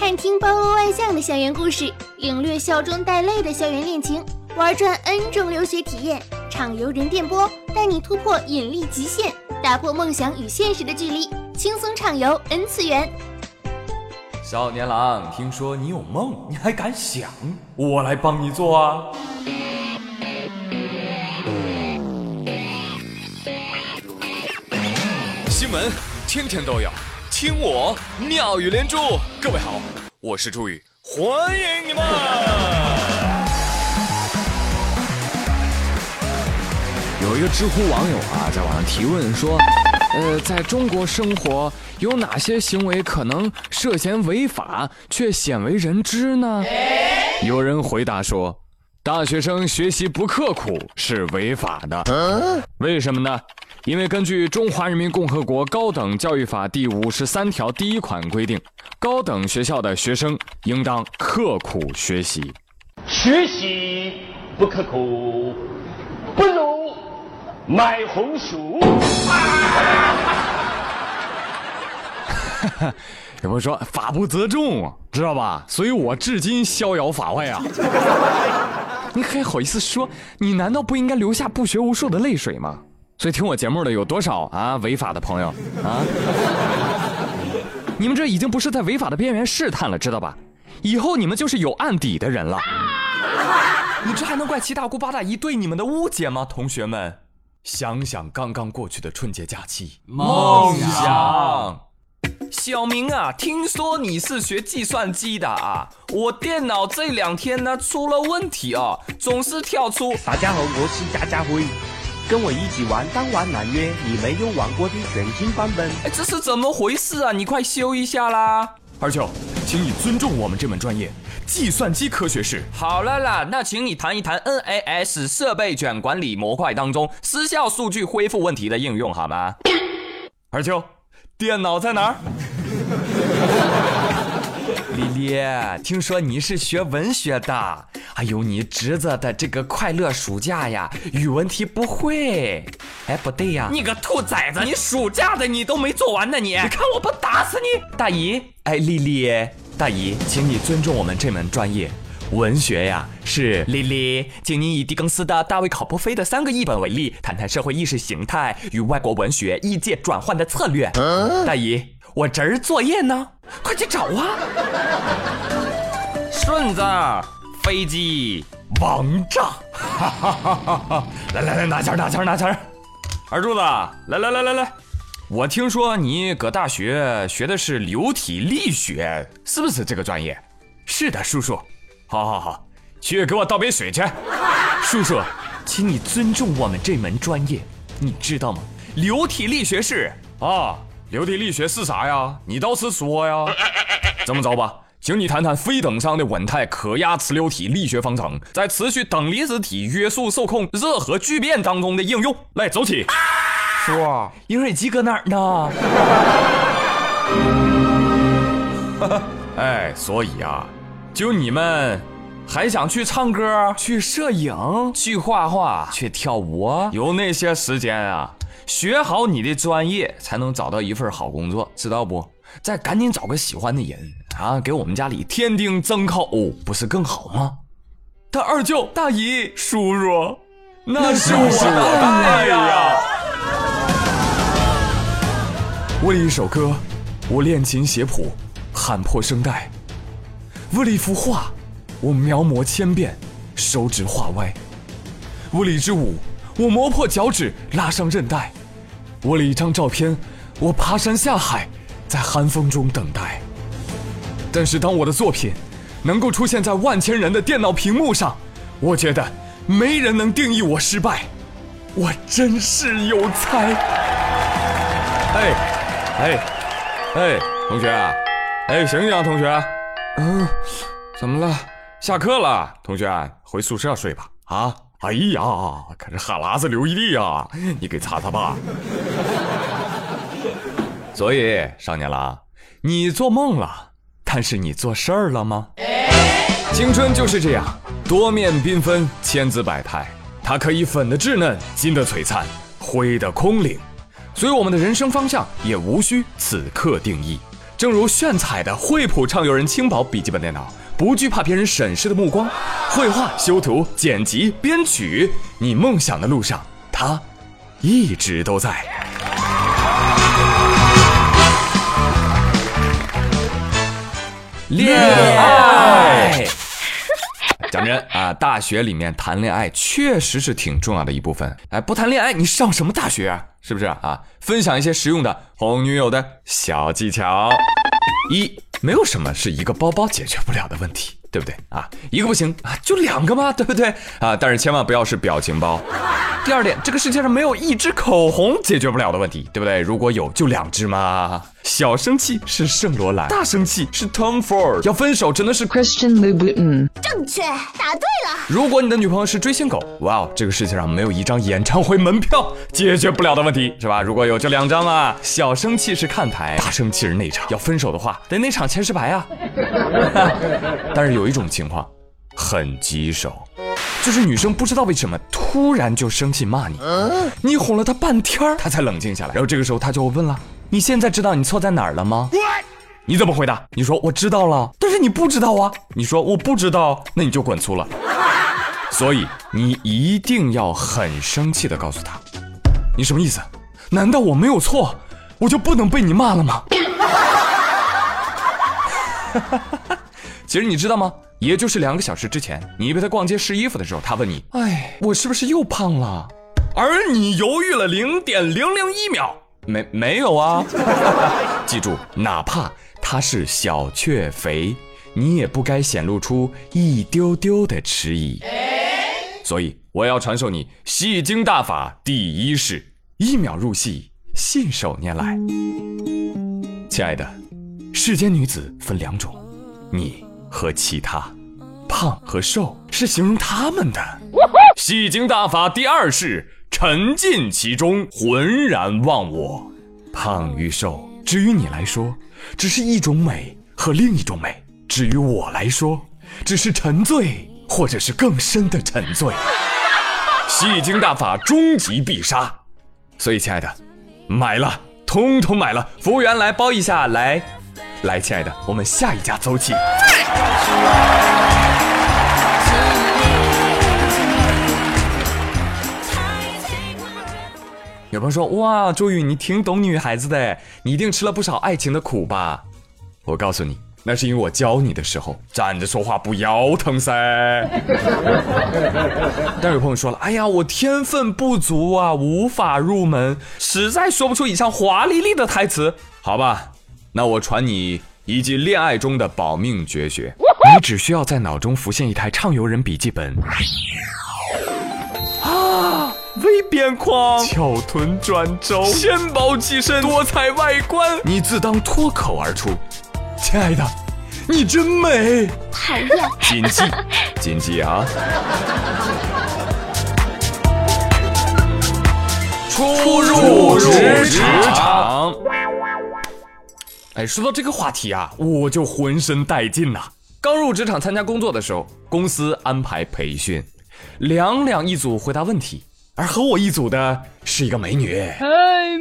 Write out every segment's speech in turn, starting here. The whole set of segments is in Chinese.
看听包罗万象的校园故事，领略笑中带泪的校园恋情，玩转 N 种留学体验，畅游人电波，带你突破引力极限，打破梦想与现实的距离，轻松畅游 N 次元。少年郎，听说你有梦，你还敢想？我来帮你做啊！新闻天天都有，听我妙语连珠。各位好，我是朱宇，欢迎你们！有一个知乎网友啊，在网上提问说，呃，在中国生活有哪些行为可能涉嫌违法却鲜为人知呢？有人回答说，大学生学习不刻苦是违法的。为什么呢？因为根据《中华人民共和国高等教育法》第五十三条第一款规定，高等学校的学生应当刻苦学习。学习不刻苦，不如买红薯。有朋友说法不责众，知道吧？所以我至今逍遥法外啊！你还好意思说？你难道不应该留下不学无术的泪水吗？所以听我节目的有多少啊违法的朋友啊？你们这已经不是在违法的边缘试探了，知道吧？以后你们就是有案底的人了。你这还能怪七大姑八大姨对你们的误解吗？同学们，想想刚刚过去的春节假期，梦想。小明啊，听说你是学计算机的啊？我电脑这两天呢出了问题啊，总是跳出。大家好，我是家家辉。跟我一起玩《当玩难约》，你没有玩过的全新版本。哎，这是怎么回事啊？你快修一下啦！二舅，请你尊重我们这门专业——计算机科学是。好了啦，那请你谈一谈 NAS 设备卷管理模块当中失效数据恢复问题的应用好吗？二舅，电脑在哪儿？丽丽，听说你是学文学的，哎呦，你侄子的这个快乐暑假呀，语文题不会。哎，不对呀，你个兔崽子，你暑假的你都没做完呢，你，你看我不打死你！大姨，哎，丽丽，大姨，请你尊重我们这门专业，文学呀，是丽丽，请你以狄更斯的《大卫考波菲》的三个译本为例，谈谈社会意识形态与外国文学译介转换的策略。大姨。我侄儿作业呢，快去找啊！顺子，飞机，王炸！哈哈哈来来来，拿钱拿钱拿钱！二柱子，来来来来来，我听说你搁大学学的是流体力学，是不是这个专业？是的，叔叔。好好好，去给我倒杯水去。叔叔，请你尊重我们这门专业，你知道吗？流体力学是啊。流体力学是啥呀？你倒是说呀！这么着吧，请你谈谈非等熵的稳态可压磁流体力学方程在持续等离子体约束受控热核聚变当中的应用。来，走起！叔，饮水机搁哪儿呢？哎，所以啊，就你们还想去唱歌、去摄影、去画画、去跳舞，有那些时间啊？学好你的专业，才能找到一份好工作，知道不？再赶紧找个喜欢的人啊，给我们家里添丁增口，不是更好吗？他二舅、大姨、叔叔，那是我的爱呀！为了一首歌，我练琴写谱，喊破声带；为了一幅画，我描摹千遍，手指画歪；为了一支舞，我磨破脚趾，拉伤韧带。为了一张照片，我爬山下海，在寒风中等待。但是当我的作品能够出现在万千人的电脑屏幕上，我觉得没人能定义我失败。我真是有才！哎，哎，哎，同学，哎，醒醒啊，同学，嗯，怎么了？下课了，同学，回宿舍睡吧。啊。哎呀，可是哈喇子流一地呀！你给擦擦吧。所以，少年郎，你做梦了，但是你做事儿了吗？青春就是这样，多面缤纷，千姿百态。它可以粉的稚嫩，金的璀璨，灰的空灵。所以，我们的人生方向也无需此刻定义，正如炫彩的惠普畅游人轻薄笔记本电脑，不惧怕别人审视的目光。绘画、修图、剪辑、编曲，你梦想的路上，它一直都在。恋爱，讲真啊，大学里面谈恋爱确实是挺重要的一部分。哎，不谈恋爱你上什么大学啊？是不是啊？分享一些实用的哄女友的小技巧。一，没有什么是一个包包解决不了的问题。对不对啊？一个不行啊，就两个嘛，对不对啊？但是千万不要是表情包。第二点，这个世界上没有一支口红解决不了的问题，对不对？如果有，就两支嘛。小生气是圣罗兰，大生气是 Tom Ford。要分手真的是 Christian Louboutin。正确，答对了。如果你的女朋友是追星狗，哇哦，这个世界上没有一张演唱会门票 解决不了的问题，是吧？如果有，就两张啊。小生气是看台，大生气是内场。要分手的话，得内场前十排啊。但是有。有一种情况很棘手，就是女生不知道为什么突然就生气骂你，你哄了她半天她才冷静下来。然后这个时候她就问了：“你现在知道你错在哪儿了吗？”你怎么回答？你说我知道了，但是你不知道啊。你说我不知道，那你就滚粗了。所以你一定要很生气的告诉她：“你什么意思？难道我没有错，我就不能被你骂了吗？” 其实你知道吗？也就是两个小时之前，你陪他逛街试衣服的时候，他问你：“哎，我是不是又胖了？”而你犹豫了零点零零一秒，没没有啊？记住，哪怕他是小雀肥，你也不该显露出一丢丢的迟疑。所以我要传授你戏精大法第一式：一秒入戏，信手拈来。亲爱的，世间女子分两种，你。和其他，胖和瘦是形容他们的。戏精大法第二式：沉浸其中，浑然忘我。胖与瘦，至于你来说，只是一种美和另一种美；至于我来说，只是沉醉，或者是更深的沉醉。戏精大法终极必杀，所以亲爱的，买了，通通买了。服务员来包一下，来。来，亲爱的，我们下一家走起。有朋友说：“哇，周宇，你挺懂女孩子的，你一定吃了不少爱情的苦吧？”我告诉你，那是因为我教你的时候站着说话不腰疼噻。但有朋友说了：“哎呀，我天分不足啊，无法入门，实在说不出以上华丽丽的台词。”好吧。那我传你一记恋爱中的保命绝学，你只需要在脑中浮现一台畅游人笔记本，啊，微边框，翘臀转轴，纤薄机身，多彩外观，你自当脱口而出，亲爱的，你真美，讨厌，谨记，谨记啊，初入职场。哎，说到这个话题啊，我就浑身带劲呐！刚入职场参加工作的时候，公司安排培训，两两一组回答问题，而和我一组的是一个美女。嗨，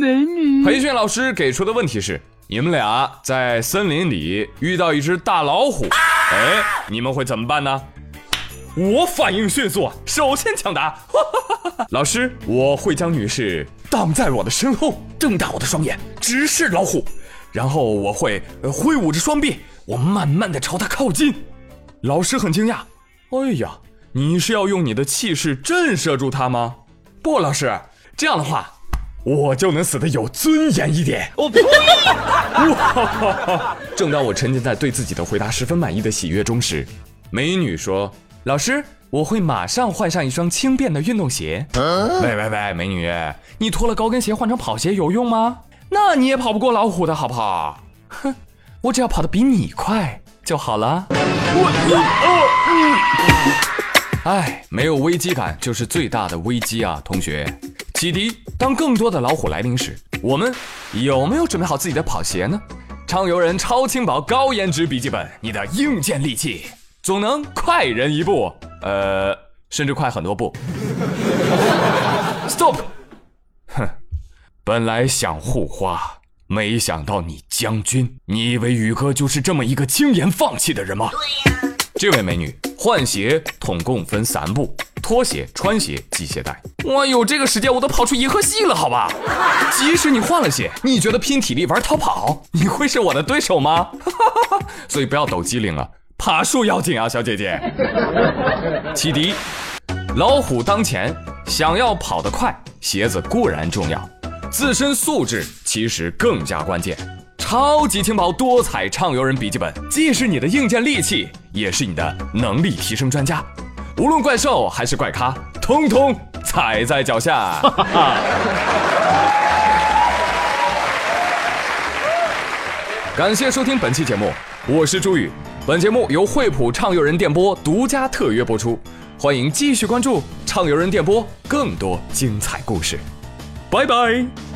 美女！培训老师给出的问题是：你们俩在森林里遇到一只大老虎，哎，你们会怎么办呢？我反应迅速，首先抢答。老师，我会将女士挡在我的身后，瞪大我的双眼，直视老虎。然后我会挥舞着双臂，我慢慢的朝他靠近。老师很惊讶，哎呀，你是要用你的气势震慑住他吗？不，老师，这样的话，我就能死的有尊严一点。我呸！正当我沉浸在对自己的回答十分满意的喜悦中时，美女说：“老师，我会马上换上一双轻便的运动鞋。”喂喂喂，美女，你脱了高跟鞋换成跑鞋有用吗？那你也跑不过老虎的好不好？哼，我只要跑得比你快就好了。哎，没有危机感就是最大的危机啊，同学。启迪：当更多的老虎来临时，我们有没有准备好自己的跑鞋呢？畅游人超轻薄高颜值笔记本，你的硬件利器总能快人一步，呃，甚至快很多步。Stop！本来想护花，没想到你将军，你以为宇哥就是这么一个轻言放弃的人吗？这位美女，换鞋统共分三步：脱鞋、穿鞋、系鞋带。我有这个时间，我都跑出银河系了，好吧？即使你换了鞋，你觉得拼体力玩逃跑，你会是我的对手吗？哈哈哈所以不要抖机灵了，爬树要紧啊，小姐姐。启迪：老虎当前，想要跑得快，鞋子固然重要，自身素质其实更加关键。超级轻薄多彩畅游人笔记本，既是你的硬件利器，也是你的能力提升专家。无论怪兽还是怪咖，通通踩在脚下。感谢收听本期节目，我是朱宇。本节目由惠普畅游人电波独家特约播出，欢迎继续关注畅游人电波更多精彩故事。Bye bye.